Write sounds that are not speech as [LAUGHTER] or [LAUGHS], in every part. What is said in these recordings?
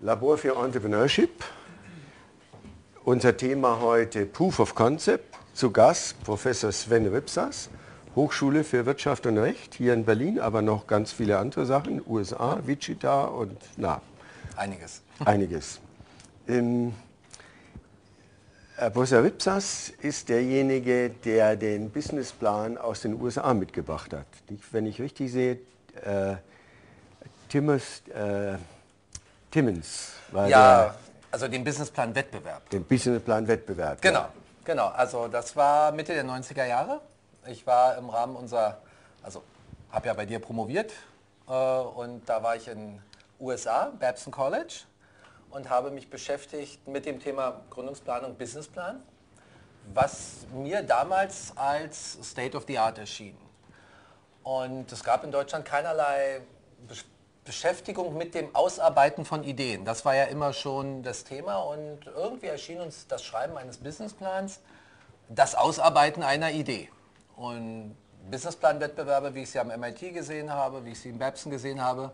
Labor für Entrepreneurship. Unser Thema heute Proof of Concept. Zu Gast Professor Sven Ripsas, Hochschule für Wirtschaft und Recht hier in Berlin, aber noch ganz viele andere Sachen, USA, Wichita und na. Einiges. Einiges. Ähm, Professor Ripsas ist derjenige, der den Businessplan aus den USA mitgebracht hat. Wenn ich richtig sehe, äh, Timmons, äh, Timmons war ja, der, also den Businessplan-Wettbewerb. Den Businessplan-Wettbewerb. Genau, ja. genau. Also das war Mitte der 90er Jahre. Ich war im Rahmen unserer, also habe ja bei dir promoviert äh, und da war ich in USA, Babson College und habe mich beschäftigt mit dem Thema Gründungsplanung, Businessplan, was mir damals als State of the Art erschien. Und es gab in Deutschland keinerlei Beschäftigung mit dem Ausarbeiten von Ideen. Das war ja immer schon das Thema und irgendwie erschien uns das Schreiben eines Businessplans das Ausarbeiten einer Idee. Und Businessplan-Wettbewerbe, wie ich sie am MIT gesehen habe, wie ich sie in Babson gesehen habe,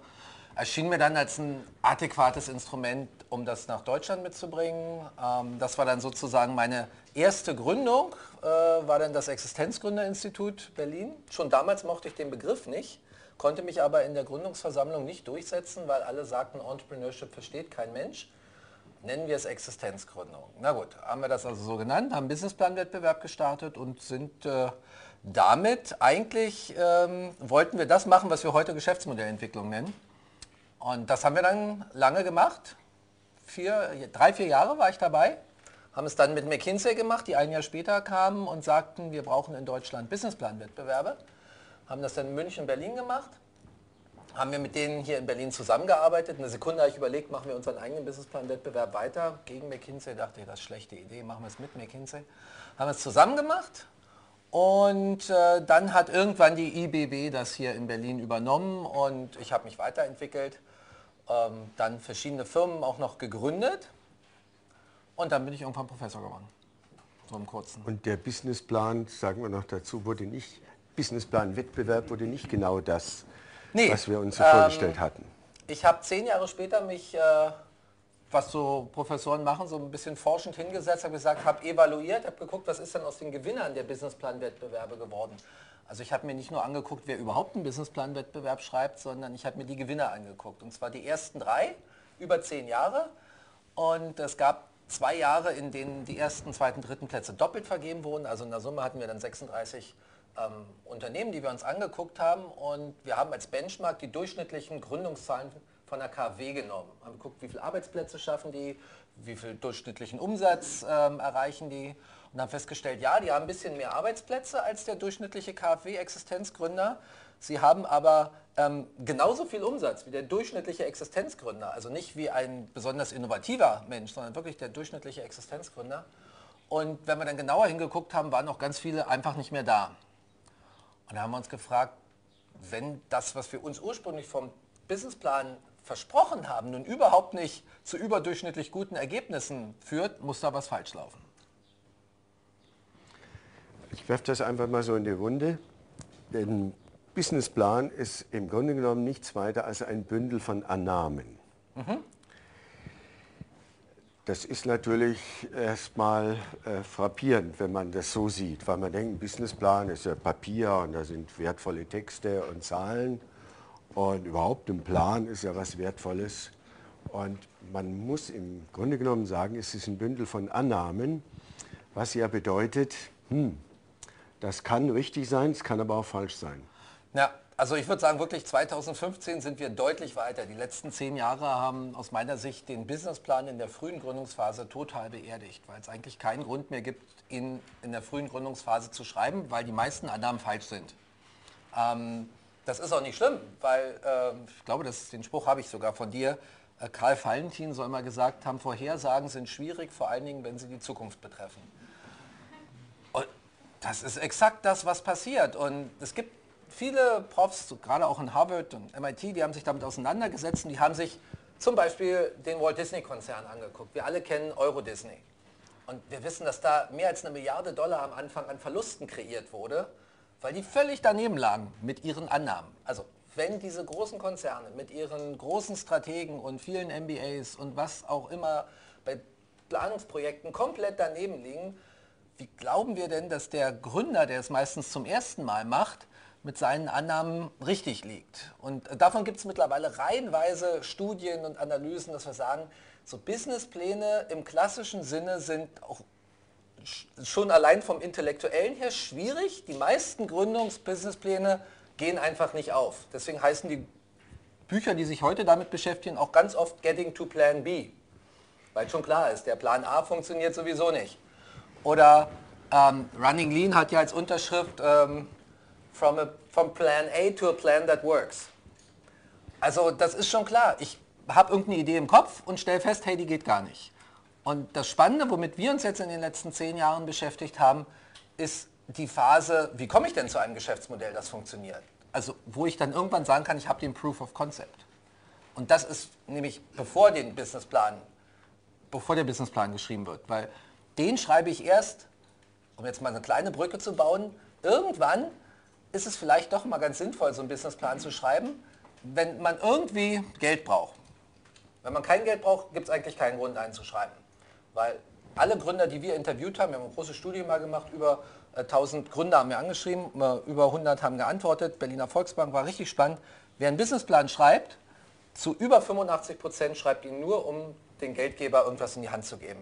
erschien mir dann als ein adäquates Instrument, um das nach Deutschland mitzubringen. Ähm, das war dann sozusagen meine erste Gründung, äh, war dann das Existenzgründerinstitut Berlin. Schon damals mochte ich den Begriff nicht, konnte mich aber in der Gründungsversammlung nicht durchsetzen, weil alle sagten, Entrepreneurship versteht kein Mensch. Nennen wir es Existenzgründung. Na gut, haben wir das also so genannt, haben Businessplan-Wettbewerb gestartet und sind äh, damit eigentlich, ähm, wollten wir das machen, was wir heute Geschäftsmodellentwicklung nennen. Und das haben wir dann lange gemacht. Vier, drei, vier Jahre war ich dabei. Haben es dann mit McKinsey gemacht, die ein Jahr später kamen und sagten, wir brauchen in Deutschland Businessplan-Wettbewerbe. Haben das dann in München, Berlin gemacht. Haben wir mit denen hier in Berlin zusammengearbeitet. Eine Sekunde habe ich überlegt, machen wir unseren eigenen Businessplan-Wettbewerb weiter gegen McKinsey. Dachte ich, das ist eine schlechte Idee, machen wir es mit McKinsey. Haben es zusammen gemacht und äh, dann hat irgendwann die IBB das hier in Berlin übernommen und ich habe mich weiterentwickelt, ähm, dann verschiedene Firmen auch noch gegründet und dann bin ich irgendwann Professor geworden. So im Kurzen. Und der Businessplan, sagen wir noch dazu, wurde nicht, Businessplan-Wettbewerb wurde nicht genau das, nee, was wir uns so ähm, vorgestellt hatten. Ich habe zehn Jahre später mich äh, was so Professoren machen, so ein bisschen forschend hingesetzt, habe gesagt, habe evaluiert, habe geguckt, was ist denn aus den Gewinnern der Businessplan-Wettbewerbe geworden. Also ich habe mir nicht nur angeguckt, wer überhaupt einen Businessplan-Wettbewerb schreibt, sondern ich habe mir die Gewinner angeguckt. Und zwar die ersten drei, über zehn Jahre. Und es gab zwei Jahre, in denen die ersten, zweiten, dritten Plätze doppelt vergeben wurden. Also in der Summe hatten wir dann 36 ähm, Unternehmen, die wir uns angeguckt haben. Und wir haben als Benchmark die durchschnittlichen Gründungszahlen von der KW genommen. Haben geguckt, wie viele Arbeitsplätze schaffen die, wie viel durchschnittlichen Umsatz ähm, erreichen die und haben festgestellt, ja, die haben ein bisschen mehr Arbeitsplätze als der durchschnittliche KfW-Existenzgründer. Sie haben aber ähm, genauso viel Umsatz wie der durchschnittliche Existenzgründer. Also nicht wie ein besonders innovativer Mensch, sondern wirklich der durchschnittliche Existenzgründer. Und wenn wir dann genauer hingeguckt haben, waren noch ganz viele einfach nicht mehr da. Und da haben wir uns gefragt, wenn das, was wir uns ursprünglich vom Businessplan versprochen haben, nun überhaupt nicht zu überdurchschnittlich guten Ergebnissen führt, muss da was falsch laufen. Ich werfe das einfach mal so in die Runde. Der Businessplan ist im Grunde genommen nichts weiter als ein Bündel von Annahmen. Mhm. Das ist natürlich erstmal äh, frappierend, wenn man das so sieht, weil man denkt, ein Businessplan ist ja Papier und da sind wertvolle Texte und Zahlen. Und überhaupt ein Plan ist ja was Wertvolles. Und man muss im Grunde genommen sagen, es ist ein Bündel von Annahmen, was ja bedeutet, hm, das kann richtig sein, es kann aber auch falsch sein. Ja, also ich würde sagen, wirklich 2015 sind wir deutlich weiter. Die letzten zehn Jahre haben aus meiner Sicht den Businessplan in der frühen Gründungsphase total beerdigt, weil es eigentlich keinen Grund mehr gibt, ihn in der frühen Gründungsphase zu schreiben, weil die meisten Annahmen falsch sind. Ähm, das ist auch nicht schlimm, weil äh, ich glaube, das, den Spruch habe ich sogar von dir. Äh, Karl Valentin soll mal gesagt haben, Vorhersagen sind schwierig, vor allen Dingen, wenn sie die Zukunft betreffen. Und das ist exakt das, was passiert. Und es gibt viele Profs, gerade auch in Harvard und MIT, die haben sich damit auseinandergesetzt und die haben sich zum Beispiel den Walt Disney-Konzern angeguckt. Wir alle kennen Euro Disney. Und wir wissen, dass da mehr als eine Milliarde Dollar am Anfang an Verlusten kreiert wurde weil die völlig daneben lagen mit ihren Annahmen. Also wenn diese großen Konzerne mit ihren großen Strategen und vielen MBAs und was auch immer bei Planungsprojekten komplett daneben liegen, wie glauben wir denn, dass der Gründer, der es meistens zum ersten Mal macht, mit seinen Annahmen richtig liegt? Und davon gibt es mittlerweile reihenweise Studien und Analysen, dass wir sagen, so Businesspläne im klassischen Sinne sind auch schon allein vom Intellektuellen her schwierig. Die meisten Gründungsbusinesspläne gehen einfach nicht auf. Deswegen heißen die Bücher, die sich heute damit beschäftigen, auch ganz oft Getting to Plan B. Weil schon klar ist, der Plan A funktioniert sowieso nicht. Oder ähm, Running Lean hat ja als Unterschrift ähm, from, a, from Plan A to a Plan that works. Also das ist schon klar. Ich habe irgendeine Idee im Kopf und stelle fest, hey, die geht gar nicht. Und das Spannende, womit wir uns jetzt in den letzten zehn Jahren beschäftigt haben, ist die Phase, wie komme ich denn zu einem Geschäftsmodell, das funktioniert? Also wo ich dann irgendwann sagen kann, ich habe den Proof of Concept. Und das ist nämlich bevor den Businessplan, bevor der Businessplan geschrieben wird, weil den schreibe ich erst, um jetzt mal eine kleine Brücke zu bauen, irgendwann ist es vielleicht doch mal ganz sinnvoll, so einen Businessplan zu schreiben, wenn man irgendwie Geld braucht. Wenn man kein Geld braucht, gibt es eigentlich keinen Grund einzuschreiben. Weil alle Gründer, die wir interviewt haben, wir haben eine große Studie mal gemacht, über 1000 äh, Gründer haben wir angeschrieben, äh, über 100 haben geantwortet. Berliner Volksbank war richtig spannend. Wer einen Businessplan schreibt, zu über 85 Prozent schreibt ihn nur, um den Geldgeber irgendwas in die Hand zu geben.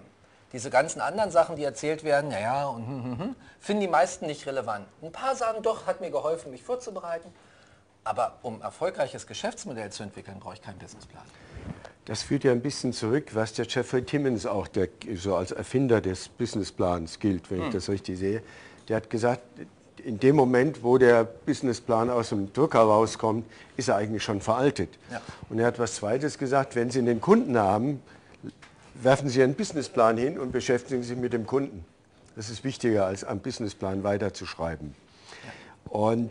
Diese ganzen anderen Sachen, die erzählt werden, ja, ja, und hm, hm, hm, finden die meisten nicht relevant. Ein paar sagen doch, hat mir geholfen, mich vorzubereiten. Aber um erfolgreiches Geschäftsmodell zu entwickeln, brauche ich keinen Businessplan. Das führt ja ein bisschen zurück, was der Jeffrey Timmons auch der, so als Erfinder des Businessplans gilt, wenn hm. ich das richtig sehe. Der hat gesagt, in dem Moment, wo der Businessplan aus dem Drucker rauskommt, ist er eigentlich schon veraltet. Ja. Und er hat was Zweites gesagt, wenn Sie einen Kunden haben, werfen Sie einen Businessplan hin und beschäftigen sich mit dem Kunden. Das ist wichtiger, als am Businessplan weiterzuschreiben. Und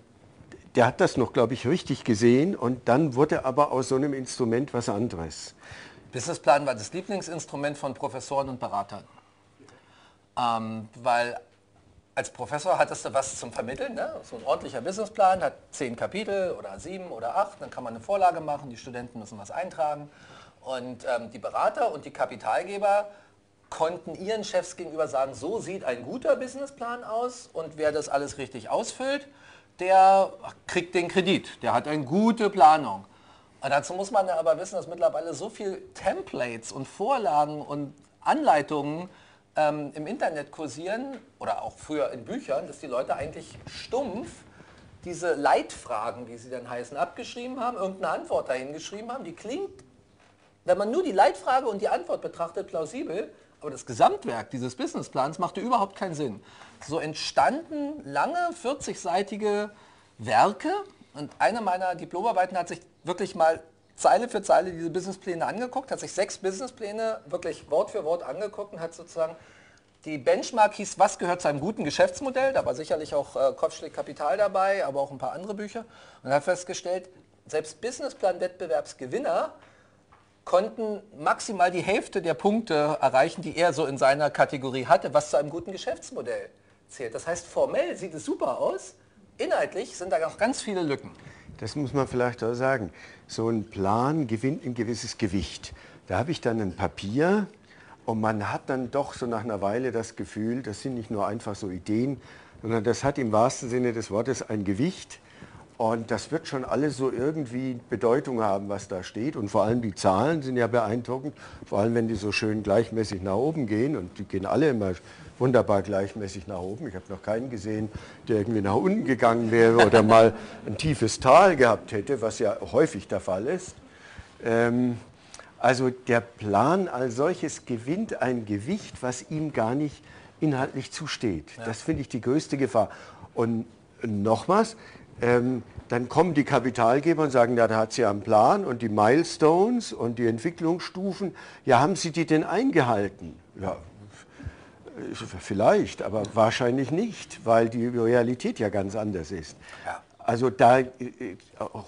der hat das noch, glaube ich, richtig gesehen und dann wurde aber aus so einem Instrument was anderes. Businessplan war das Lieblingsinstrument von Professoren und Beratern. Ähm, weil als Professor hattest du was zum Vermitteln. Ne? So ein ordentlicher Businessplan hat zehn Kapitel oder sieben oder acht. Dann kann man eine Vorlage machen, die Studenten müssen was eintragen. Und ähm, die Berater und die Kapitalgeber konnten ihren Chefs gegenüber sagen, so sieht ein guter Businessplan aus und wer das alles richtig ausfüllt, der kriegt den Kredit, der hat eine gute Planung. Und dazu muss man aber wissen, dass mittlerweile so viele Templates und Vorlagen und Anleitungen ähm, im Internet kursieren oder auch früher in Büchern, dass die Leute eigentlich stumpf diese Leitfragen, wie sie dann heißen, abgeschrieben haben, irgendeine Antwort dahin geschrieben haben, die klingt, wenn man nur die Leitfrage und die Antwort betrachtet, plausibel, aber das Gesamtwerk dieses Businessplans machte überhaupt keinen Sinn. So entstanden lange 40-seitige Werke und eine meiner Diplomarbeiten hat sich wirklich mal Zeile für Zeile diese Businesspläne angeguckt, hat sich sechs Businesspläne wirklich Wort für Wort angeguckt und hat sozusagen die Benchmark hieß, was gehört zu einem guten Geschäftsmodell? Da war sicherlich auch äh, Kopfschläg Kapital dabei, aber auch ein paar andere Bücher. Und hat festgestellt, selbst Businessplan-Wettbewerbsgewinner konnten maximal die Hälfte der Punkte erreichen, die er so in seiner Kategorie hatte, was zu einem guten Geschäftsmodell zählt. Das heißt, formell sieht es super aus, inhaltlich sind da noch ganz viele Lücken. Das muss man vielleicht auch sagen. So ein Plan gewinnt ein gewisses Gewicht. Da habe ich dann ein Papier und man hat dann doch so nach einer Weile das Gefühl, das sind nicht nur einfach so Ideen, sondern das hat im wahrsten Sinne des Wortes ein Gewicht. Und das wird schon alles so irgendwie Bedeutung haben, was da steht. Und vor allem die Zahlen sind ja beeindruckend, vor allem wenn die so schön gleichmäßig nach oben gehen. Und die gehen alle immer wunderbar gleichmäßig nach oben. Ich habe noch keinen gesehen, der irgendwie nach unten gegangen wäre oder mal ein tiefes Tal gehabt hätte, was ja häufig der Fall ist. Ähm, also der Plan als solches gewinnt ein Gewicht, was ihm gar nicht inhaltlich zusteht. Ja. Das finde ich die größte Gefahr. Und nochmals, ähm, dann kommen die Kapitalgeber und sagen, ja, da hat sie ja einen Plan und die Milestones und die Entwicklungsstufen. Ja, haben Sie die denn eingehalten? Ja, vielleicht, aber wahrscheinlich nicht, weil die Realität ja ganz anders ist. Ja. Also da äh,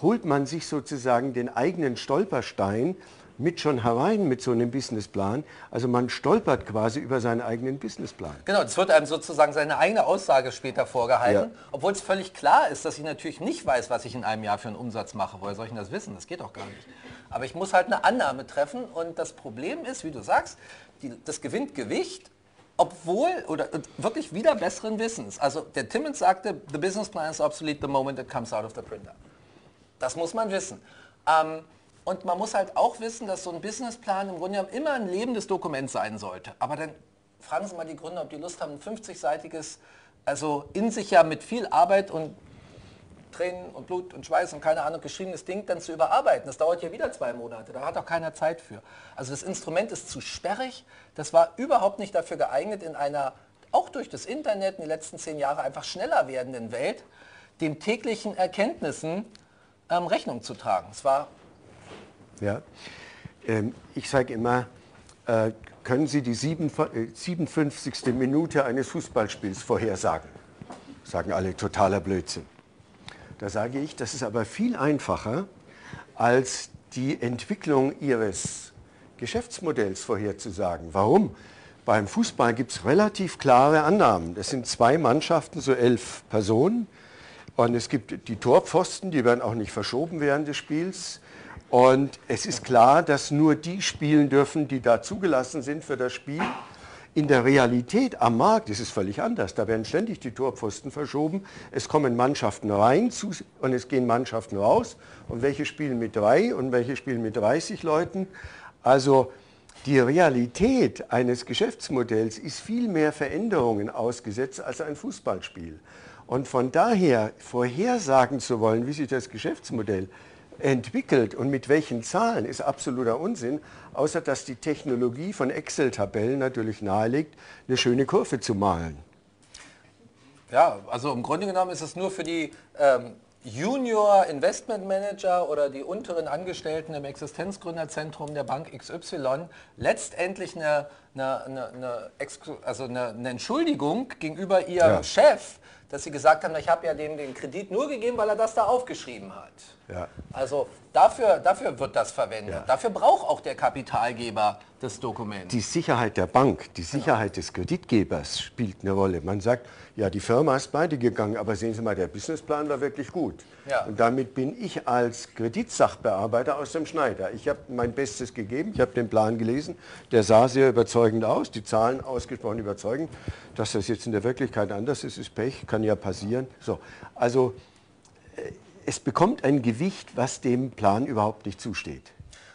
holt man sich sozusagen den eigenen Stolperstein, mit schon herein mit so einem Businessplan. Also man stolpert quasi über seinen eigenen Businessplan. Genau, das wird einem sozusagen seine eigene Aussage später vorgehalten, ja. obwohl es völlig klar ist, dass ich natürlich nicht weiß, was ich in einem Jahr für einen Umsatz mache. Woher soll ich denn das wissen? Das geht doch gar nicht. Aber ich muss halt eine Annahme treffen und das Problem ist, wie du sagst, die, das gewinnt Gewicht obwohl oder wirklich wieder besseren Wissens. Also der Timmons sagte, the business plan is obsolete the moment it comes out of the printer. Das muss man wissen. Ähm, und man muss halt auch wissen, dass so ein Businessplan im Grunde genommen immer ein lebendes Dokument sein sollte. Aber dann fragen Sie mal die Gründer, ob die Lust haben, ein 50-seitiges, also in sich ja mit viel Arbeit und Tränen und Blut und Schweiß und keine Ahnung geschriebenes Ding dann zu überarbeiten. Das dauert ja wieder zwei Monate, da hat auch keiner Zeit für. Also das Instrument ist zu sperrig, das war überhaupt nicht dafür geeignet, in einer, auch durch das Internet in den letzten zehn Jahren einfach schneller werdenden Welt, den täglichen Erkenntnissen ähm, Rechnung zu tragen. Es war ja. Ähm, ich sage immer, äh, können Sie die sieben, äh, 57. Minute eines Fußballspiels vorhersagen? Sagen alle, totaler Blödsinn. Da sage ich, das ist aber viel einfacher, als die Entwicklung Ihres Geschäftsmodells vorherzusagen. Warum? Beim Fußball gibt es relativ klare Annahmen. Das sind zwei Mannschaften, so elf Personen. Und es gibt die Torpfosten, die werden auch nicht verschoben während des Spiels. Und es ist klar, dass nur die spielen dürfen, die da zugelassen sind für das Spiel. In der Realität am Markt ist es völlig anders. Da werden ständig die Torpfosten verschoben. Es kommen Mannschaften rein und es gehen Mannschaften raus. Und welche spielen mit drei und welche spielen mit 30 Leuten. Also die Realität eines Geschäftsmodells ist viel mehr Veränderungen ausgesetzt als ein Fußballspiel. Und von daher vorhersagen zu wollen, wie sich das Geschäftsmodell entwickelt und mit welchen Zahlen ist absoluter Unsinn, außer dass die Technologie von Excel-Tabellen natürlich nahelegt, eine schöne Kurve zu malen. Ja, also im Grunde genommen ist es nur für die ähm, Junior Investment Manager oder die unteren Angestellten im Existenzgründerzentrum der Bank XY letztendlich eine, eine, eine, eine also eine, Entschuldigung gegenüber ihrem ja. Chef, dass sie gesagt haben, ich habe ja dem den Kredit nur gegeben, weil er das da aufgeschrieben hat. Ja. Also dafür, dafür wird das verwendet. Ja. Dafür braucht auch der Kapitalgeber das Dokument. Die Sicherheit der Bank, die Sicherheit genau. des Kreditgebers spielt eine Rolle. Man sagt, ja, die Firma ist beide gegangen, aber sehen Sie mal, der Businessplan war wirklich gut. Ja. Und damit bin ich als Kreditsachbearbeiter aus dem Schneider. Ich habe mein Bestes gegeben, ich habe den Plan gelesen, der sah sehr überzeugend aus, die Zahlen ausgesprochen überzeugend. Dass das jetzt in der Wirklichkeit anders ist, ist Pech, kann ja passieren. So, also äh, es bekommt ein Gewicht, was dem Plan überhaupt nicht zusteht.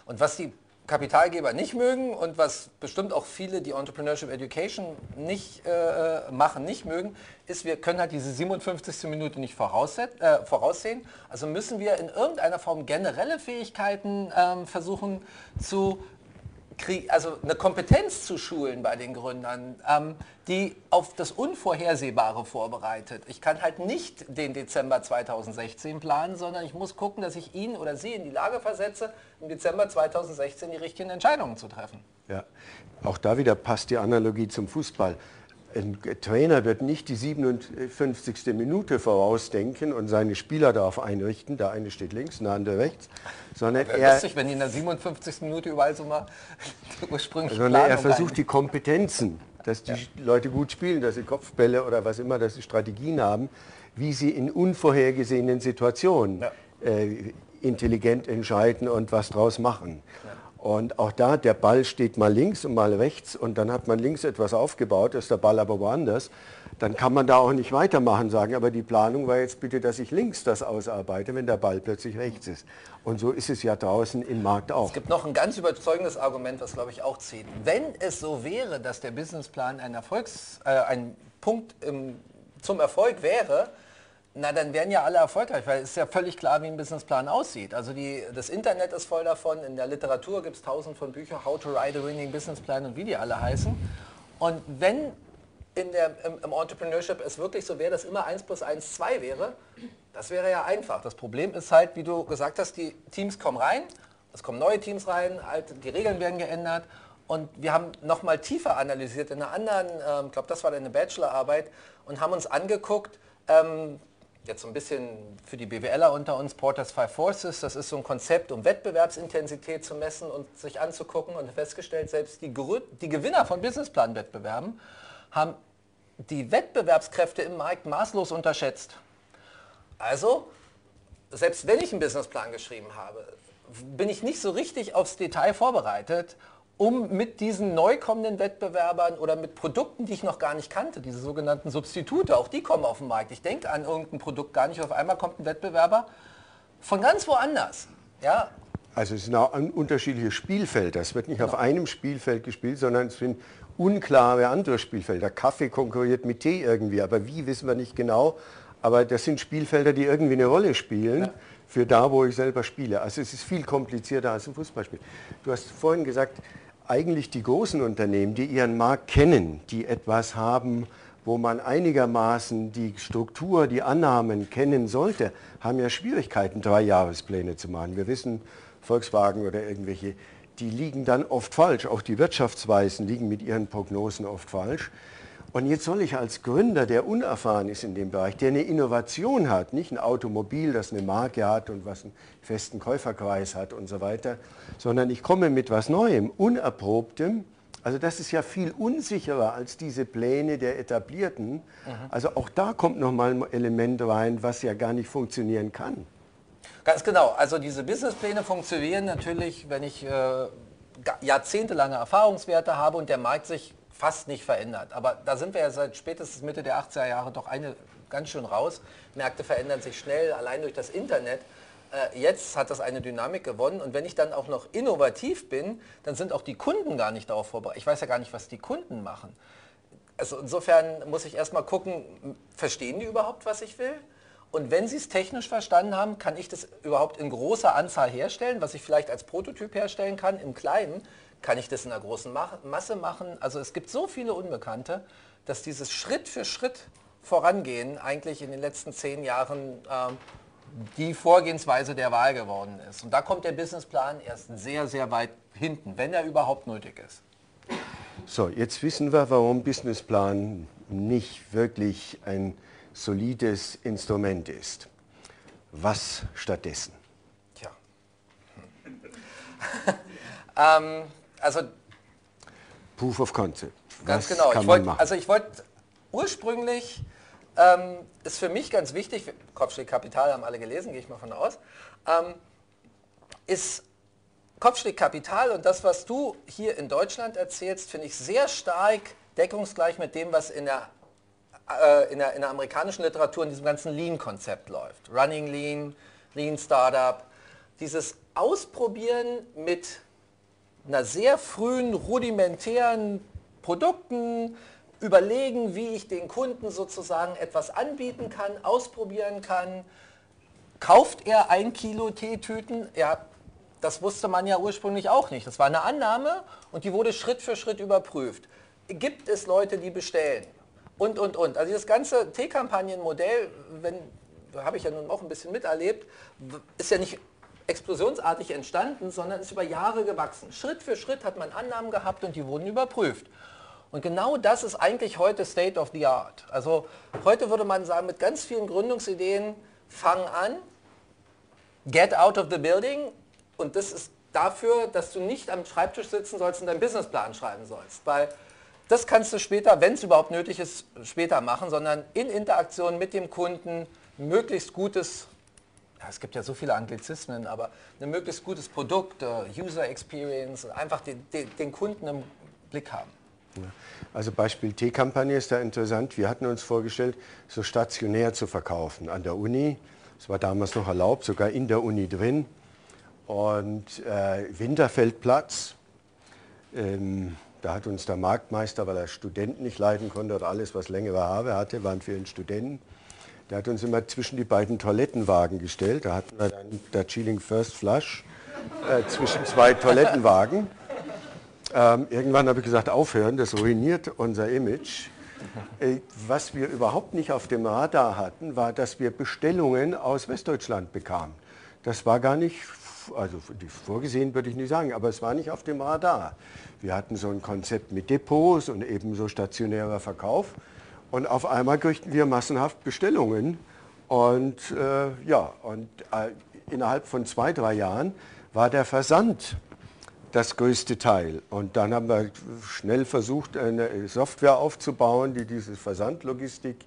Und was die Kapitalgeber nicht mögen und was bestimmt auch viele, die Entrepreneurship Education nicht äh, machen, nicht mögen, ist, wir können halt diese 57. Minute nicht äh, voraussehen. Also müssen wir in irgendeiner Form generelle Fähigkeiten ähm, versuchen zu also eine Kompetenz zu schulen bei den Gründern, ähm, die auf das Unvorhersehbare vorbereitet. Ich kann halt nicht den Dezember 2016 planen, sondern ich muss gucken, dass ich ihn oder sie in die Lage versetze, im Dezember 2016 die richtigen Entscheidungen zu treffen. Ja, auch da wieder passt die Analogie zum Fußball. Ein Trainer wird nicht die 57. Minute vorausdenken und seine Spieler darauf einrichten, der eine steht links, der andere rechts, sondern er... lustig, wenn die in der 57. Minute überall so mal die ursprüngliche Sondern er versucht rein. die Kompetenzen, dass die ja. Leute gut spielen, dass sie Kopfbälle oder was immer, dass sie Strategien haben, wie sie in unvorhergesehenen Situationen ja. äh, intelligent entscheiden und was draus machen. Und auch da, der Ball steht mal links und mal rechts und dann hat man links etwas aufgebaut, ist der Ball aber woanders. Dann kann man da auch nicht weitermachen, sagen, aber die Planung war jetzt bitte, dass ich links das ausarbeite, wenn der Ball plötzlich rechts ist. Und so ist es ja draußen im Markt auch. Es gibt noch ein ganz überzeugendes Argument, was glaube ich auch zieht. Wenn es so wäre, dass der Businessplan ein, Erfolgs, äh, ein Punkt im, zum Erfolg wäre, na, dann wären ja alle erfolgreich, weil es ist ja völlig klar, wie ein Businessplan aussieht. Also die, das Internet ist voll davon, in der Literatur gibt es tausend von Büchern, How to Write a Winning Business Plan und wie die alle heißen. Und wenn in der, im, im Entrepreneurship es wirklich so wäre, dass immer 1 plus 1 2 wäre, das wäre ja einfach. Das Problem ist halt, wie du gesagt hast, die Teams kommen rein, es kommen neue Teams rein, die Regeln werden geändert und wir haben nochmal tiefer analysiert in einer anderen, ich ähm, glaube, das war eine Bachelorarbeit und haben uns angeguckt, ähm, jetzt so ein bisschen für die BWLer unter uns, Porters Five Forces, das ist so ein Konzept, um Wettbewerbsintensität zu messen und sich anzugucken und festgestellt, selbst die, die Gewinner von Businessplan-Wettbewerben haben die Wettbewerbskräfte im Markt maßlos unterschätzt. Also, selbst wenn ich einen Businessplan geschrieben habe, bin ich nicht so richtig aufs Detail vorbereitet um mit diesen neu kommenden Wettbewerbern oder mit Produkten, die ich noch gar nicht kannte, diese sogenannten Substitute, auch die kommen auf den Markt. Ich denke an irgendein Produkt gar nicht, auf einmal kommt ein Wettbewerber von ganz woanders. Ja? Also es sind auch unterschiedliche Spielfelder. Es wird nicht genau. auf einem Spielfeld gespielt, sondern es sind unklare andere Spielfelder. Kaffee konkurriert mit Tee irgendwie, aber wie wissen wir nicht genau. Aber das sind Spielfelder, die irgendwie eine Rolle spielen. Ja für da, wo ich selber spiele. Also es ist viel komplizierter als ein Fußballspiel. Du hast vorhin gesagt, eigentlich die großen Unternehmen, die ihren Markt kennen, die etwas haben, wo man einigermaßen die Struktur, die Annahmen kennen sollte, haben ja Schwierigkeiten, drei Jahrespläne zu machen. Wir wissen, Volkswagen oder irgendwelche, die liegen dann oft falsch. Auch die Wirtschaftsweisen liegen mit ihren Prognosen oft falsch. Und jetzt soll ich als Gründer, der unerfahren ist in dem Bereich, der eine Innovation hat, nicht ein Automobil, das eine Marke hat und was einen festen Käuferkreis hat und so weiter, sondern ich komme mit was Neuem, Unerprobtem. Also das ist ja viel unsicherer als diese Pläne der Etablierten. Mhm. Also auch da kommt nochmal ein Element rein, was ja gar nicht funktionieren kann. Ganz genau. Also diese Businesspläne funktionieren natürlich, wenn ich äh, jahrzehntelange Erfahrungswerte habe und der Markt sich fast nicht verändert. Aber da sind wir ja seit spätestens Mitte der 80er Jahre doch eine ganz schön raus. Märkte verändern sich schnell, allein durch das Internet. Äh, jetzt hat das eine Dynamik gewonnen und wenn ich dann auch noch innovativ bin, dann sind auch die Kunden gar nicht darauf vorbereitet. Ich weiß ja gar nicht, was die Kunden machen. Also insofern muss ich erstmal gucken, verstehen die überhaupt, was ich will? Und wenn sie es technisch verstanden haben, kann ich das überhaupt in großer Anzahl herstellen, was ich vielleicht als Prototyp herstellen kann, im Kleinen. Kann ich das in einer großen Masse machen? Also es gibt so viele Unbekannte, dass dieses Schritt für Schritt Vorangehen eigentlich in den letzten zehn Jahren ähm, die Vorgehensweise der Wahl geworden ist. Und da kommt der Businessplan erst sehr, sehr weit hinten, wenn er überhaupt nötig ist. So, jetzt wissen wir, warum Businessplan nicht wirklich ein solides Instrument ist. Was stattdessen? Tja. [LAUGHS] ähm, also Proof of Concept. Ganz Was genau. Ich wollt, also ich wollte ursprünglich ähm, ist für mich ganz wichtig, Kopfschläg Kapital haben alle gelesen, gehe ich mal von aus, ähm, ist Kopfschläg Kapital und das, was du hier in Deutschland erzählst, finde ich sehr stark deckungsgleich mit dem, was in der, äh, in der, in der amerikanischen Literatur in diesem ganzen Lean-Konzept läuft. Running Lean, Lean Startup, dieses Ausprobieren mit einer sehr frühen, rudimentären Produkten, überlegen, wie ich den Kunden sozusagen etwas anbieten kann, ausprobieren kann. Kauft er ein Kilo Teetüten? Ja, das wusste man ja ursprünglich auch nicht. Das war eine Annahme und die wurde Schritt für Schritt überprüft. Gibt es Leute, die bestellen? Und, und, und. Also das ganze Teekampagnenmodell, wenn, habe ich ja nun auch ein bisschen miterlebt, ist ja nicht explosionsartig entstanden, sondern ist über Jahre gewachsen. Schritt für Schritt hat man Annahmen gehabt und die wurden überprüft. Und genau das ist eigentlich heute State of the Art. Also heute würde man sagen, mit ganz vielen Gründungsideen, fang an, get out of the building und das ist dafür, dass du nicht am Schreibtisch sitzen sollst und deinen Businessplan schreiben sollst. Weil das kannst du später, wenn es überhaupt nötig ist, später machen, sondern in Interaktion mit dem Kunden möglichst gutes es gibt ja so viele Anglizismen, aber ein möglichst gutes Produkt, uh, User Experience, einfach den, den, den, Kunden im Blick haben. Also Beispiel T-Kampagne ist da interessant. Wir hatten uns vorgestellt, so stationär zu verkaufen an der Uni. Das war damals noch erlaubt, sogar in der Uni drin. Und äh, Winterfeldplatz, ähm, da hat uns der Marktmeister, weil er Studenten nicht leiten konnte oder alles, was längere Haare hatte, waren für ihn Studenten. Der hat uns immer zwischen die beiden Toilettenwagen gestellt. Da hatten wir dann der Chilling First Flush äh, zwischen zwei Toilettenwagen. Ähm, irgendwann habe ich gesagt, aufhören, das ruiniert unser Image. Äh, was wir überhaupt nicht auf dem Radar hatten, war, dass wir Bestellungen aus Westdeutschland bekamen. Das war gar nicht, also vorgesehen würde ich nicht sagen, aber es war nicht auf dem Radar. Wir hatten so ein Konzept mit Depots und eben so stationärer Verkauf. Und auf einmal kriegten wir massenhaft Bestellungen Und äh, ja, und äh, innerhalb von zwei, drei Jahren war der Versand das größte Teil. Und dann haben wir schnell versucht, eine Software aufzubauen, die diese Versandlogistik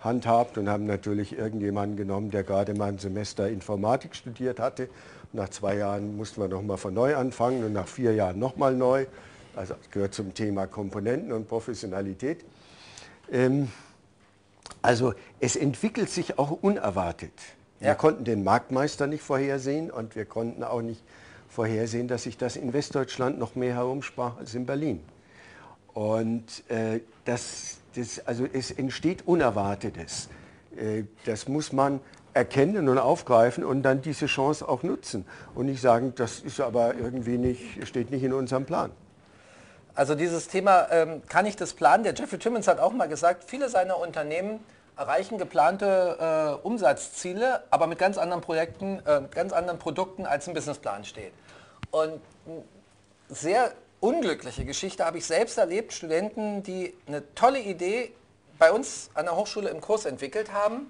handhabt und haben natürlich irgendjemanden genommen, der gerade mal ein Semester Informatik studiert hatte. Nach zwei Jahren mussten wir nochmal von neu anfangen und nach vier Jahren nochmal neu. Also das gehört zum Thema Komponenten und Professionalität. Ähm, also es entwickelt sich auch unerwartet. Ja. Wir konnten den Marktmeister nicht vorhersehen und wir konnten auch nicht vorhersehen, dass sich das in Westdeutschland noch mehr herumsprach als in Berlin. Und äh, das, das, also es entsteht Unerwartetes. Äh, das muss man erkennen und aufgreifen und dann diese Chance auch nutzen und nicht sagen, das ist aber irgendwie nicht, steht nicht in unserem Plan. Also dieses Thema, ähm, kann ich das planen? Der Jeffrey Timmons hat auch mal gesagt, viele seiner Unternehmen erreichen geplante äh, Umsatzziele, aber mit ganz anderen Projekten, äh, ganz anderen Produkten als im Businessplan steht. Und sehr unglückliche Geschichte habe ich selbst erlebt, Studenten, die eine tolle Idee bei uns an der Hochschule im Kurs entwickelt haben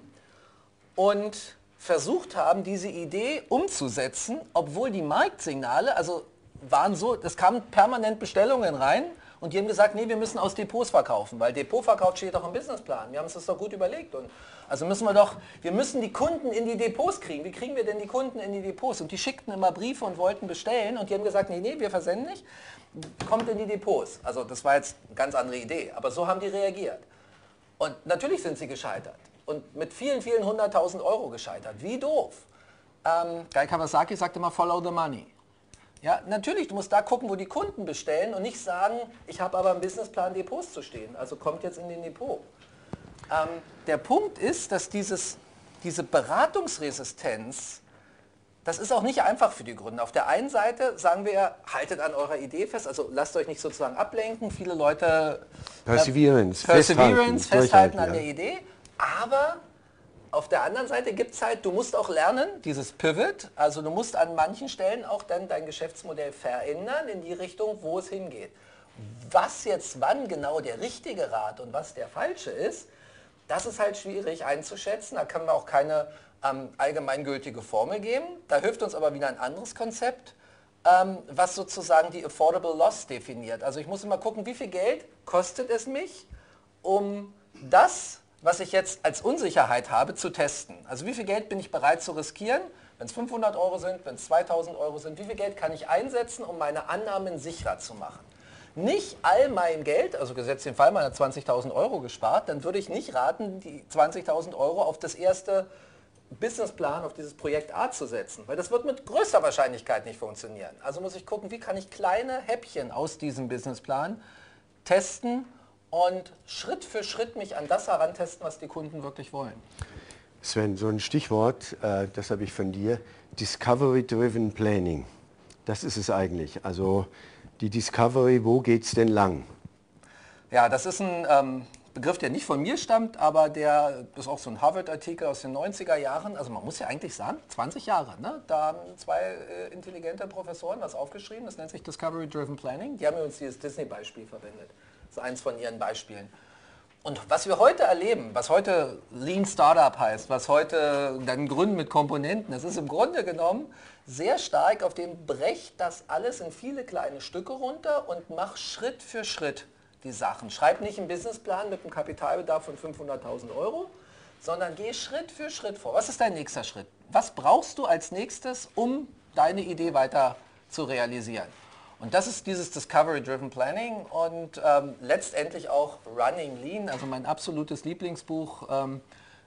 und versucht haben, diese Idee umzusetzen, obwohl die Marktsignale, also waren so, es kamen permanent Bestellungen rein und die haben gesagt, nee, wir müssen aus Depots verkaufen, weil Depotverkauf steht doch im Businessplan. Wir haben uns das doch gut überlegt. Und also müssen wir doch, wir müssen die Kunden in die Depots kriegen. Wie kriegen wir denn die Kunden in die Depots? Und die schickten immer Briefe und wollten bestellen und die haben gesagt, nee, nee, wir versenden nicht. Kommt in die Depots. Also das war jetzt eine ganz andere Idee. Aber so haben die reagiert. Und natürlich sind sie gescheitert. Und mit vielen, vielen hunderttausend Euro gescheitert. Wie doof. Ähm, Guy Kawasaki sagte immer, follow the money. Ja, natürlich, du musst da gucken, wo die Kunden bestellen und nicht sagen, ich habe aber im Businessplan Depots zu stehen, also kommt jetzt in den Depot. Ähm, der Punkt ist, dass dieses, diese Beratungsresistenz, das ist auch nicht einfach für die Gründer. Auf der einen Seite sagen wir, haltet an eurer Idee fest, also lasst euch nicht sozusagen ablenken. Viele Leute Perseverance, äh, Perseverance festhalten, festhalten an der Idee, aber auf der anderen Seite gibt es halt, du musst auch lernen, dieses Pivot, also du musst an manchen Stellen auch dann dein Geschäftsmodell verändern in die Richtung, wo es hingeht. Was jetzt wann genau der richtige Rat und was der falsche ist, das ist halt schwierig einzuschätzen. Da können wir auch keine ähm, allgemeingültige Formel geben. Da hilft uns aber wieder ein anderes Konzept, ähm, was sozusagen die Affordable Loss definiert. Also ich muss immer gucken, wie viel Geld kostet es mich, um das was ich jetzt als Unsicherheit habe, zu testen. Also wie viel Geld bin ich bereit zu riskieren, wenn es 500 Euro sind, wenn es 2000 Euro sind, wie viel Geld kann ich einsetzen, um meine Annahmen sicherer zu machen. Nicht all mein Geld, also gesetzt den Fall, meine 20.000 Euro gespart, dann würde ich nicht raten, die 20.000 Euro auf das erste Businessplan, auf dieses Projekt A zu setzen, weil das wird mit größter Wahrscheinlichkeit nicht funktionieren. Also muss ich gucken, wie kann ich kleine Häppchen aus diesem Businessplan testen und Schritt für Schritt mich an das herantesten, was die Kunden wirklich wollen. Sven, so ein Stichwort, äh, das habe ich von dir, Discovery-Driven Planning. Das ist es eigentlich. Also die Discovery, wo geht es denn lang? Ja, das ist ein ähm, Begriff, der nicht von mir stammt, aber der ist auch so ein Harvard-Artikel aus den 90er Jahren. Also man muss ja eigentlich sagen, 20 Jahre. Ne? Da haben zwei äh, intelligente Professoren was aufgeschrieben, das nennt sich Discovery-Driven Planning. Die haben uns dieses Disney-Beispiel verwendet. Das ist eins von ihren Beispielen. Und was wir heute erleben, was heute Lean Startup heißt, was heute dann Gründen mit Komponenten, das ist im Grunde genommen sehr stark auf dem Brech das alles in viele kleine Stücke runter und mach Schritt für Schritt die Sachen. Schreib nicht einen Businessplan mit einem Kapitalbedarf von 500.000 Euro, sondern geh Schritt für Schritt vor. Was ist dein nächster Schritt? Was brauchst du als nächstes, um deine Idee weiter zu realisieren? Und das ist dieses Discovery-Driven Planning und ähm, letztendlich auch Running Lean. Also mein absolutes Lieblingsbuch ähm,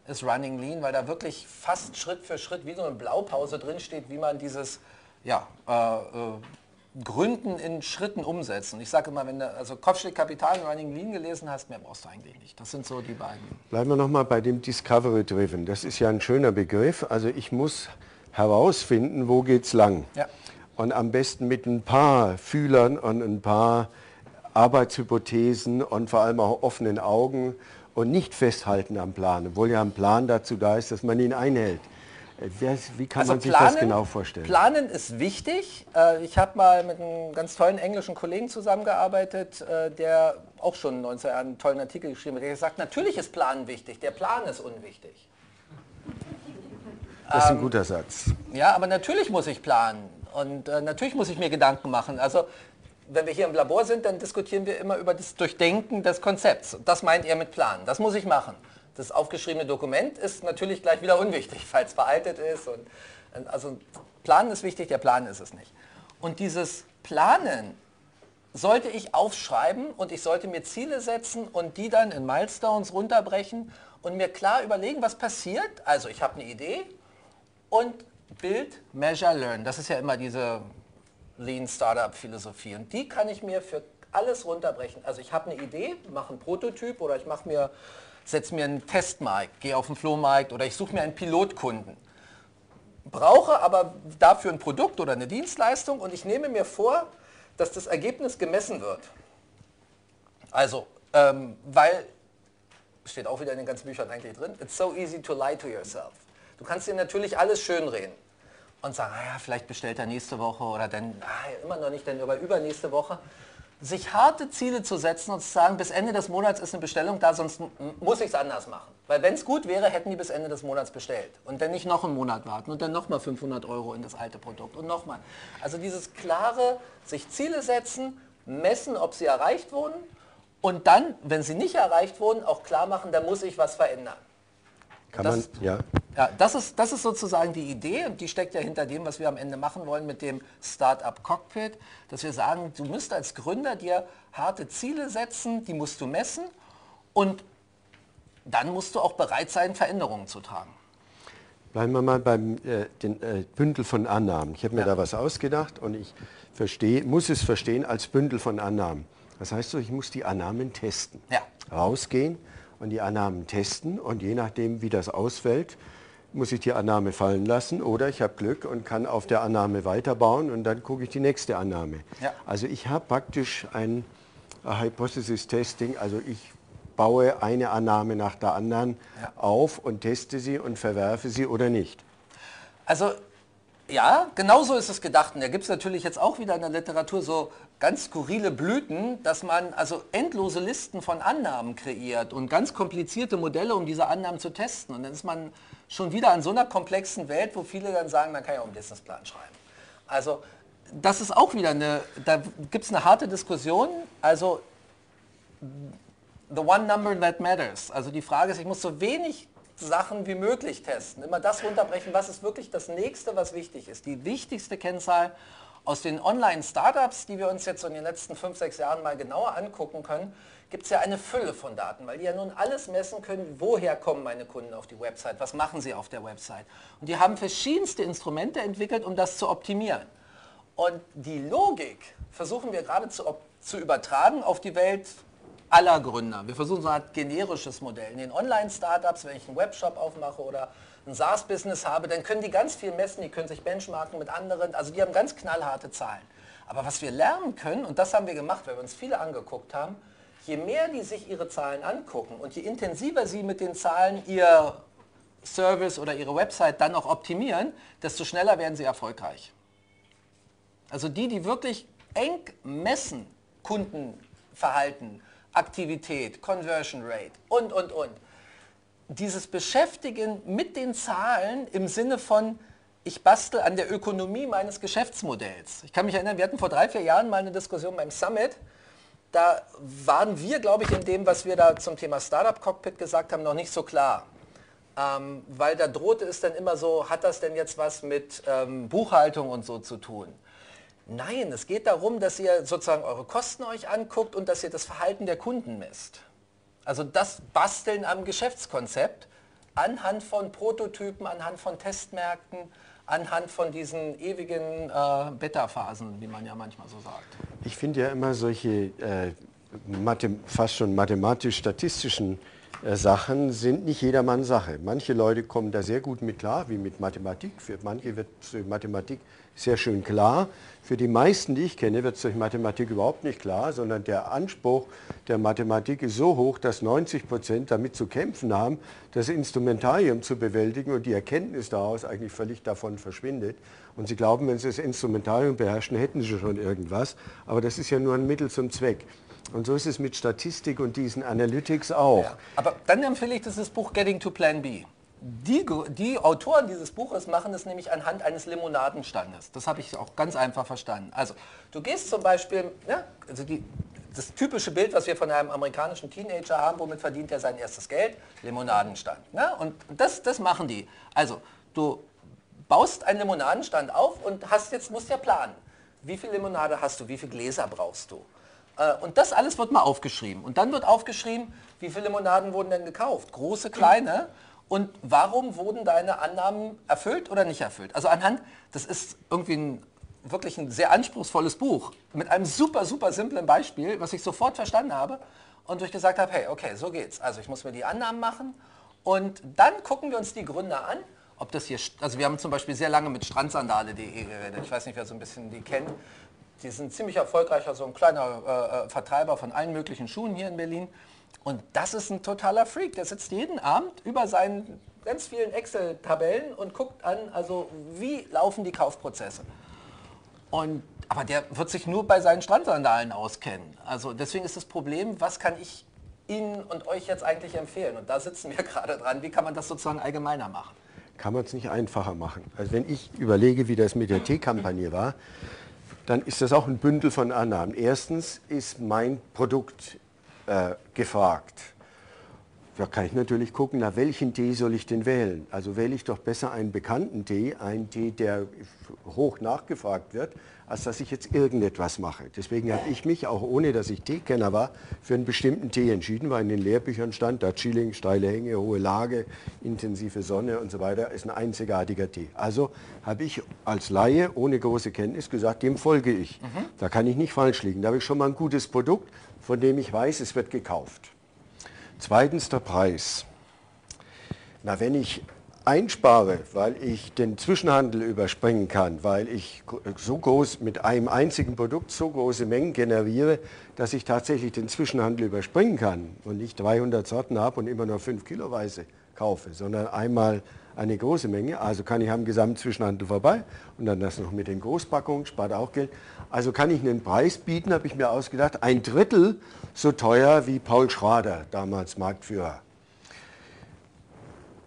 ist Running Lean, weil da wirklich fast Schritt für Schritt wie so eine Blaupause drinsteht, wie man dieses ja, äh, äh, Gründen in Schritten umsetzt. Und ich sage immer, wenn du also Kopfschläg Kapital und Running Lean gelesen hast, mehr brauchst du eigentlich nicht. Das sind so die beiden. Bleiben wir nochmal bei dem Discovery Driven. Das ist ja ein schöner Begriff. Also ich muss herausfinden, wo geht es lang. Ja und am besten mit ein paar Fühlern und ein paar Arbeitshypothesen und vor allem auch offenen Augen und nicht festhalten am Plan, obwohl ja ein Plan dazu da ist, dass man ihn einhält. Wie kann also man sich planen, das genau vorstellen? Planen ist wichtig. Äh, ich habe mal mit einem ganz tollen englischen Kollegen zusammengearbeitet, äh, der auch schon 19 Jahren einen tollen Artikel geschrieben hat. Der sagt, natürlich ist Planen wichtig, der Plan ist unwichtig. Das ist ein guter Satz. Ja, aber natürlich muss ich planen und äh, natürlich muss ich mir Gedanken machen. Also wenn wir hier im Labor sind, dann diskutieren wir immer über das Durchdenken des Konzepts. Das meint ihr mit Planen. Das muss ich machen. Das aufgeschriebene Dokument ist natürlich gleich wieder unwichtig, [LAUGHS] falls veraltet ist. Und, also Planen ist wichtig, der Plan ist es nicht. Und dieses Planen sollte ich aufschreiben und ich sollte mir Ziele setzen und die dann in Milestones runterbrechen und mir klar überlegen, was passiert. Also ich habe eine Idee und Build, Measure, Learn. Das ist ja immer diese Lean Startup Philosophie und die kann ich mir für alles runterbrechen. Also ich habe eine Idee, mache einen Prototyp oder ich mache mir, setze mir einen Testmarkt, gehe auf den Flohmarkt oder ich suche mir einen Pilotkunden. Brauche aber dafür ein Produkt oder eine Dienstleistung und ich nehme mir vor, dass das Ergebnis gemessen wird. Also, ähm, weil, steht auch wieder in den ganzen Büchern eigentlich drin, it's so easy to lie to yourself. Du kannst dir natürlich alles schönreden und sagen, ah vielleicht bestellt er nächste Woche oder dann, ah, immer noch nicht, dann über übernächste Woche. Sich harte Ziele zu setzen und zu sagen, bis Ende des Monats ist eine Bestellung da, sonst muss ich es anders machen. Weil wenn es gut wäre, hätten die bis Ende des Monats bestellt. Und dann nicht noch einen Monat warten und dann nochmal 500 Euro in das alte Produkt und nochmal. Also dieses klare, sich Ziele setzen, messen, ob sie erreicht wurden und dann, wenn sie nicht erreicht wurden, auch klar machen, da muss ich was verändern. Kann das, man, ja. Ja, das ist, das ist sozusagen die Idee und die steckt ja hinter dem, was wir am Ende machen wollen mit dem Startup Cockpit, dass wir sagen, du musst als Gründer dir harte Ziele setzen, die musst du messen und dann musst du auch bereit sein, Veränderungen zu tragen. Bleiben wir mal beim äh, den, äh, Bündel von Annahmen. Ich habe mir ja. da was ausgedacht und ich verstehe, muss es verstehen als Bündel von Annahmen. Das heißt so, ich muss die Annahmen testen. Ja. Rausgehen und die Annahmen testen und je nachdem, wie das ausfällt, muss ich die Annahme fallen lassen oder ich habe Glück und kann auf der Annahme weiterbauen und dann gucke ich die nächste Annahme. Ja. Also ich habe praktisch ein Hypothesis Testing, also ich baue eine Annahme nach der anderen ja. auf und teste sie und verwerfe sie oder nicht. Also ja, genau so ist es gedacht. Und da gibt es natürlich jetzt auch wieder in der Literatur so ganz skurrile Blüten, dass man also endlose Listen von Annahmen kreiert und ganz komplizierte Modelle, um diese Annahmen zu testen. Und dann ist man schon wieder in so einer komplexen Welt, wo viele dann sagen, man kann ja auch einen Businessplan schreiben. Also das ist auch wieder eine, da gibt es eine harte Diskussion. Also the one number that matters. Also die Frage ist, ich muss so wenig Sachen wie möglich testen. Immer das runterbrechen, was ist wirklich das Nächste, was wichtig ist. Die wichtigste Kennzahl aus den Online-Startups, die wir uns jetzt in den letzten fünf, sechs Jahren mal genauer angucken können, gibt es ja eine Fülle von Daten, weil die ja nun alles messen können, woher kommen meine Kunden auf die Website, was machen sie auf der Website. Und die haben verschiedenste Instrumente entwickelt, um das zu optimieren. Und die Logik versuchen wir gerade zu, zu übertragen auf die Welt aller Gründer. Wir versuchen so Art generisches Modell. In den Online-Startups, wenn ich einen Webshop aufmache oder ein SaaS-Business habe, dann können die ganz viel messen, die können sich benchmarken mit anderen, also die haben ganz knallharte Zahlen. Aber was wir lernen können, und das haben wir gemacht, weil wir uns viele angeguckt haben, je mehr die sich ihre Zahlen angucken und je intensiver sie mit den Zahlen ihr Service oder ihre Website dann auch optimieren, desto schneller werden sie erfolgreich. Also die, die wirklich eng messen, Kundenverhalten, Aktivität, Conversion Rate und, und, und. Dieses Beschäftigen mit den Zahlen im Sinne von, ich bastel an der Ökonomie meines Geschäftsmodells. Ich kann mich erinnern, wir hatten vor drei, vier Jahren mal eine Diskussion beim Summit, da waren wir, glaube ich, in dem, was wir da zum Thema Startup Cockpit gesagt haben, noch nicht so klar. Ähm, weil da drohte es dann immer so, hat das denn jetzt was mit ähm, Buchhaltung und so zu tun? Nein, es geht darum, dass ihr sozusagen eure Kosten euch anguckt und dass ihr das Verhalten der Kunden misst. Also das Basteln am Geschäftskonzept anhand von Prototypen, anhand von Testmärkten, anhand von diesen ewigen äh, Beta-Phasen, wie man ja manchmal so sagt. Ich finde ja immer solche äh, fast schon mathematisch-statistischen äh, Sachen sind nicht jedermanns Sache. Manche Leute kommen da sehr gut mit klar, wie mit Mathematik. Für manche wird Mathematik sehr schön klar. Für die meisten, die ich kenne, wird es durch Mathematik überhaupt nicht klar, sondern der Anspruch der Mathematik ist so hoch, dass 90 Prozent damit zu kämpfen haben, das Instrumentarium zu bewältigen und die Erkenntnis daraus eigentlich völlig davon verschwindet. Und sie glauben, wenn sie das Instrumentarium beherrschen, hätten sie schon irgendwas. Aber das ist ja nur ein Mittel zum Zweck. Und so ist es mit Statistik und diesen Analytics auch. Ja, aber dann empfehle ich das, das Buch Getting to Plan B. die, die Autoren dieses Buches machen es nämlich anhand eines Limonadenstandes. Das habe ich auch ganz einfach verstanden. Also du gehst zum Beispiel, ja, also die, das typische Bild, was wir von einem amerikanischen Teenager haben, womit verdient er sein erstes Geld? Limonadenstand. Ne? Und das, das machen die. Also du baust einen Limonadenstand auf und hast jetzt, musst ja planen. Wie viel Limonade hast du? Wie viele Gläser brauchst du? Äh, und das alles wird mal aufgeschrieben. Und dann wird aufgeschrieben, wie viele Limonaden wurden denn gekauft? Große, kleine? Und warum wurden deine Annahmen erfüllt oder nicht erfüllt? Also anhand, das ist irgendwie ein, wirklich ein sehr anspruchsvolles Buch mit einem super, super simplen Beispiel, was ich sofort verstanden habe und ich gesagt habe, hey, okay, so geht's. Also ich muss mir die Annahmen machen und dann gucken wir uns die Gründe an, ob das hier, also wir haben zum Beispiel sehr lange mit strandsandale.de geredet. Ich weiß nicht, wer so ein bisschen die kennt. Die sind ziemlich erfolgreicher, so ein kleiner äh, äh Vertreiber von allen möglichen Schuhen hier in Berlin. Und das ist ein totaler Freak. Der sitzt jeden Abend über seinen ganz vielen Excel-Tabellen und guckt an, also wie laufen die Kaufprozesse. Und, aber der wird sich nur bei seinen Strandsandalen auskennen. Also deswegen ist das Problem, was kann ich Ihnen und euch jetzt eigentlich empfehlen? Und da sitzen wir [LAUGHS] gerade dran. Wie kann man das sozusagen allgemeiner machen? Kann man es nicht einfacher machen. Also wenn ich überlege, wie das mit der T-Kampagne war, dann ist das auch ein Bündel von Annahmen. Erstens ist mein Produkt äh, gefragt. Da kann ich natürlich gucken, nach welchen Tee soll ich denn wählen. Also wähle ich doch besser einen bekannten Tee, einen Tee, der hoch nachgefragt wird, als dass ich jetzt irgendetwas mache. Deswegen habe ich mich, auch ohne dass ich Teekenner war, für einen bestimmten Tee entschieden, weil in den Lehrbüchern stand, da Chilling, steile Hänge, hohe Lage, intensive Sonne und so weiter, ist ein einzigartiger Tee. Also habe ich als Laie ohne große Kenntnis gesagt, dem folge ich. Mhm. Da kann ich nicht falsch liegen. Da habe ich schon mal ein gutes Produkt, von dem ich weiß, es wird gekauft. Zweitens der Preis. Na, wenn ich einspare, weil ich den Zwischenhandel überspringen kann, weil ich so groß mit einem einzigen Produkt so große Mengen generiere, dass ich tatsächlich den Zwischenhandel überspringen kann und nicht 300 Sorten habe und immer nur 5 Kiloweise kaufe, sondern einmal eine große Menge. Also kann ich am Gesamtzwischenhandel vorbei und dann das noch mit den Großpackungen, spart auch Geld. Also kann ich einen Preis bieten, habe ich mir ausgedacht, ein Drittel so teuer wie Paul Schrader, damals Marktführer.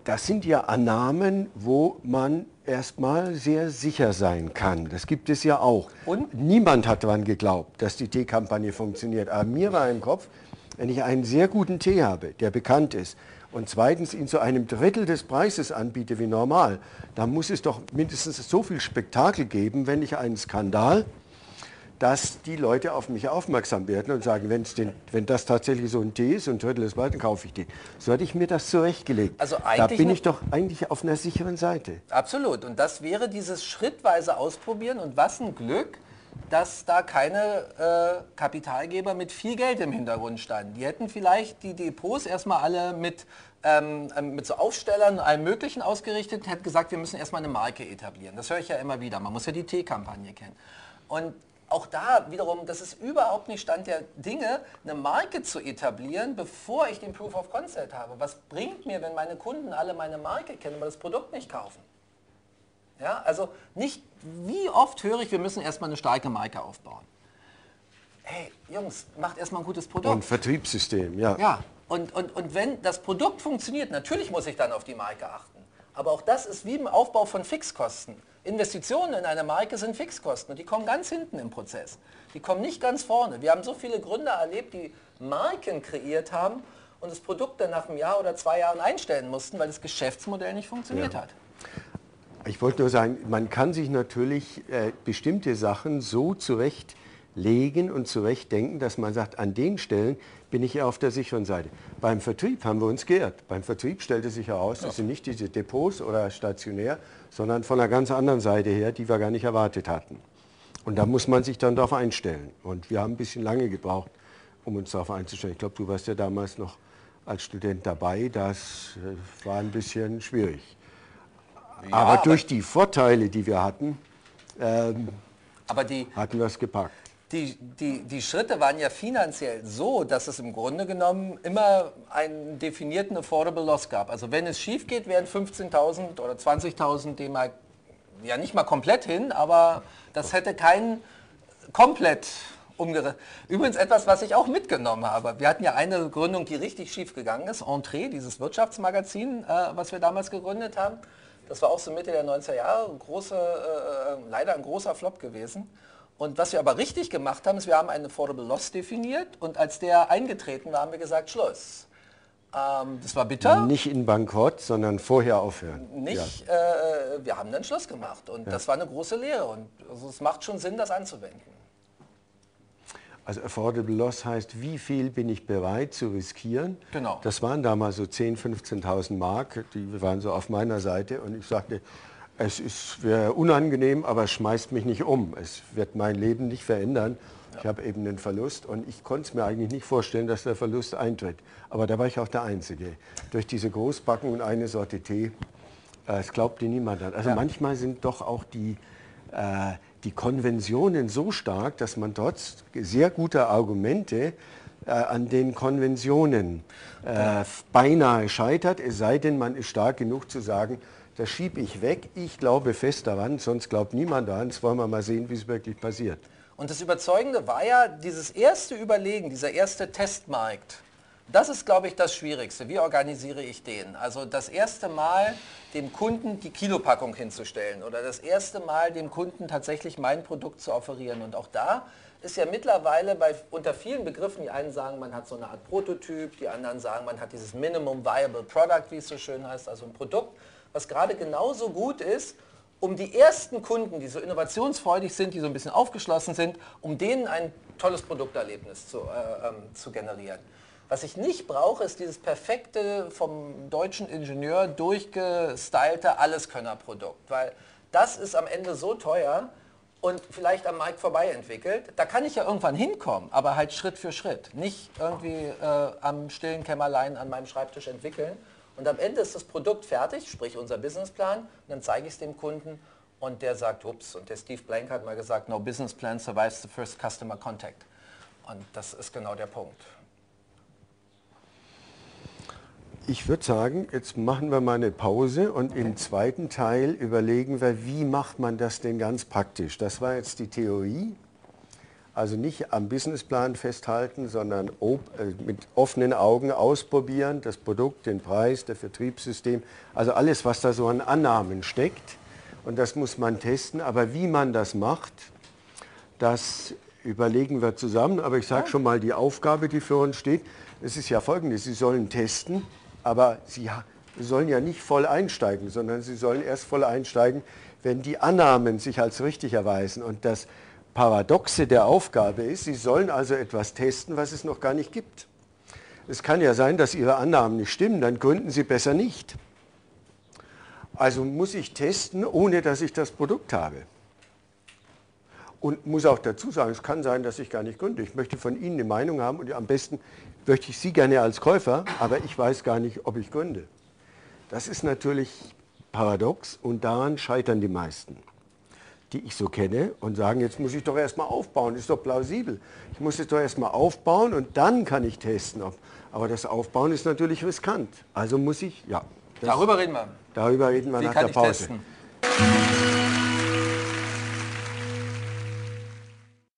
Das sind ja Annahmen, wo man erstmal sehr sicher sein kann. Das gibt es ja auch. Und niemand hat daran geglaubt, dass die Teekampagne funktioniert. Aber mir war im Kopf, wenn ich einen sehr guten Tee habe, der bekannt ist, und zweitens ihn zu einem Drittel des Preises anbiete wie normal, dann muss es doch mindestens so viel Spektakel geben, wenn ich einen Skandal dass die Leute auf mich aufmerksam werden und sagen, den, wenn das tatsächlich so ein Tee ist und ein Drittel ist dann kaufe ich den. So hatte ich mir das zurechtgelegt. Also da bin ich doch eigentlich auf einer sicheren Seite. Absolut. Und das wäre dieses schrittweise Ausprobieren. Und was ein Glück, dass da keine äh, Kapitalgeber mit viel Geld im Hintergrund standen. Die hätten vielleicht die Depots erstmal alle mit, ähm, ähm mit so Aufstellern und allem Möglichen ausgerichtet, hätten gesagt, wir müssen erstmal eine Marke etablieren. Das höre ich ja immer wieder. Man muss ja die Tee-Kampagne kennen. Und auch da wiederum, das ist überhaupt nicht Stand der Dinge, eine Marke zu etablieren, bevor ich den Proof of Concept habe. Was bringt mir, wenn meine Kunden alle meine Marke kennen, aber das Produkt nicht kaufen? Ja, also nicht, wie oft höre ich, wir müssen erstmal eine starke Marke aufbauen. Hey, Jungs, macht erstmal ein gutes Produkt. Und Vertriebssystem, ja. Ja, und, und, und wenn das Produkt funktioniert, natürlich muss ich dann auf die Marke achten. Aber auch das ist wie im Aufbau von Fixkosten. Investitionen in eine Marke sind Fixkosten und die kommen ganz hinten im Prozess. Die kommen nicht ganz vorne. Wir haben so viele Gründer erlebt, die Marken kreiert haben und das Produkt dann nach einem Jahr oder zwei Jahren einstellen mussten, weil das Geschäftsmodell nicht funktioniert ja. hat. Ich wollte nur sagen, man kann sich natürlich äh, bestimmte Sachen so zurechtlegen und zurechtdenken, dass man sagt, an den Stellen bin ich auf der sicheren Seite. Beim Vertrieb haben wir uns geirrt. Beim Vertrieb stellte sich heraus, das sind nicht diese Depots oder stationär, sondern von einer ganz anderen Seite her, die wir gar nicht erwartet hatten. Und da muss man sich dann darauf einstellen. Und wir haben ein bisschen lange gebraucht, um uns darauf einzustellen. Ich glaube, du warst ja damals noch als Student dabei. Das äh, war ein bisschen schwierig. Ja, aber, aber durch die Vorteile, die wir hatten, ähm, die, hatten wir es gepackt die, die, die Schritte waren ja finanziell so, dass es im Grunde genommen immer einen definierten Affordable Loss gab. Also wenn es schief geht, wären 15.000 oder 20.000 D-Mark ja nicht mal komplett hin, aber das hätte keinen komplett umgerechnet. Übrigens etwas, was ich auch mitgenommen habe. Wir hatten ja eine Gründung, die richtig schief gegangen ist. Entree, dieses Wirtschaftsmagazin, äh, was wir damals gegründet haben. Das war auch so Mitte der 90er Jahre. Große, äh, leider ein großer Flop gewesen. Und was wir aber richtig gemacht haben, ist, wir haben einen Affordable Loss definiert und als der eingetreten war, haben wir gesagt, Schluss. Ähm, das war bitter. Nicht in Bankrott, sondern vorher aufhören. Nicht, ja. äh, wir haben dann Schluss gemacht und ja. das war eine große Lehre und also es macht schon Sinn, das anzuwenden. Also Affordable Loss heißt, wie viel bin ich bereit zu riskieren? Genau. Das waren damals so 10.000, 15.000 Mark, die waren so auf meiner Seite und ich sagte, es ist unangenehm, aber es schmeißt mich nicht um. Es wird mein Leben nicht verändern. Ich habe eben einen Verlust und ich konnte es mir eigentlich nicht vorstellen, dass der Verlust eintritt. Aber da war ich auch der Einzige. Durch diese Großbacken und eine Sorte Tee, äh, es glaubte niemand an. Also ja. manchmal sind doch auch die, äh, die Konventionen so stark, dass man trotz sehr guter Argumente äh, an den Konventionen äh, beinahe scheitert, es sei denn, man ist stark genug zu sagen, das schiebe ich weg, ich glaube fest daran, sonst glaubt niemand daran, jetzt wollen wir mal sehen, wie es wirklich passiert. Und das Überzeugende war ja dieses erste Überlegen, dieser erste Testmarkt. Das ist, glaube ich, das Schwierigste. Wie organisiere ich den? Also das erste Mal dem Kunden die Kilopackung hinzustellen oder das erste Mal dem Kunden tatsächlich mein Produkt zu offerieren. Und auch da ist ja mittlerweile bei, unter vielen Begriffen, die einen sagen, man hat so eine Art Prototyp, die anderen sagen, man hat dieses Minimum Viable Product, wie es so schön heißt, also ein Produkt, was gerade genauso gut ist, um die ersten Kunden, die so innovationsfreudig sind, die so ein bisschen aufgeschlossen sind, um denen ein tolles Produkterlebnis zu, äh, ähm, zu generieren. Was ich nicht brauche, ist dieses perfekte, vom deutschen Ingenieur durchgestylte Alleskönner-Produkt, weil das ist am Ende so teuer und vielleicht am Markt vorbei entwickelt. Da kann ich ja irgendwann hinkommen, aber halt Schritt für Schritt. Nicht irgendwie äh, am stillen Kämmerlein an meinem Schreibtisch entwickeln. Und am Ende ist das Produkt fertig, sprich unser Businessplan, und dann zeige ich es dem Kunden und der sagt, ups, und der Steve Blank hat mal gesagt, no business plan survives the first customer contact. Und das ist genau der Punkt. Ich würde sagen, jetzt machen wir mal eine Pause und okay. im zweiten Teil überlegen wir, wie macht man das denn ganz praktisch. Das war jetzt die Theorie. Also nicht am Businessplan festhalten, sondern äh, mit offenen Augen ausprobieren, das Produkt, den Preis, das Vertriebssystem, also alles, was da so an Annahmen steckt. Und das muss man testen. Aber wie man das macht, das überlegen wir zusammen. Aber ich sage schon mal, die Aufgabe, die für uns steht, es ist ja folgendes, Sie sollen testen, aber Sie sollen ja nicht voll einsteigen, sondern Sie sollen erst voll einsteigen, wenn die Annahmen sich als richtig erweisen. Und das Paradoxe der Aufgabe ist, Sie sollen also etwas testen, was es noch gar nicht gibt. Es kann ja sein, dass Ihre Annahmen nicht stimmen, dann gründen Sie besser nicht. Also muss ich testen, ohne dass ich das Produkt habe. Und muss auch dazu sagen, es kann sein, dass ich gar nicht gründe. Ich möchte von Ihnen eine Meinung haben und am besten möchte ich Sie gerne als Käufer, aber ich weiß gar nicht, ob ich gründe. Das ist natürlich paradox und daran scheitern die meisten die ich so kenne und sagen, jetzt muss ich doch erstmal aufbauen, ist doch plausibel. Ich muss es doch erstmal aufbauen und dann kann ich testen. Ob, aber das Aufbauen ist natürlich riskant. Also muss ich, ja. darüber reden wir. Darüber reden wir Wie nach der Pause. Testen?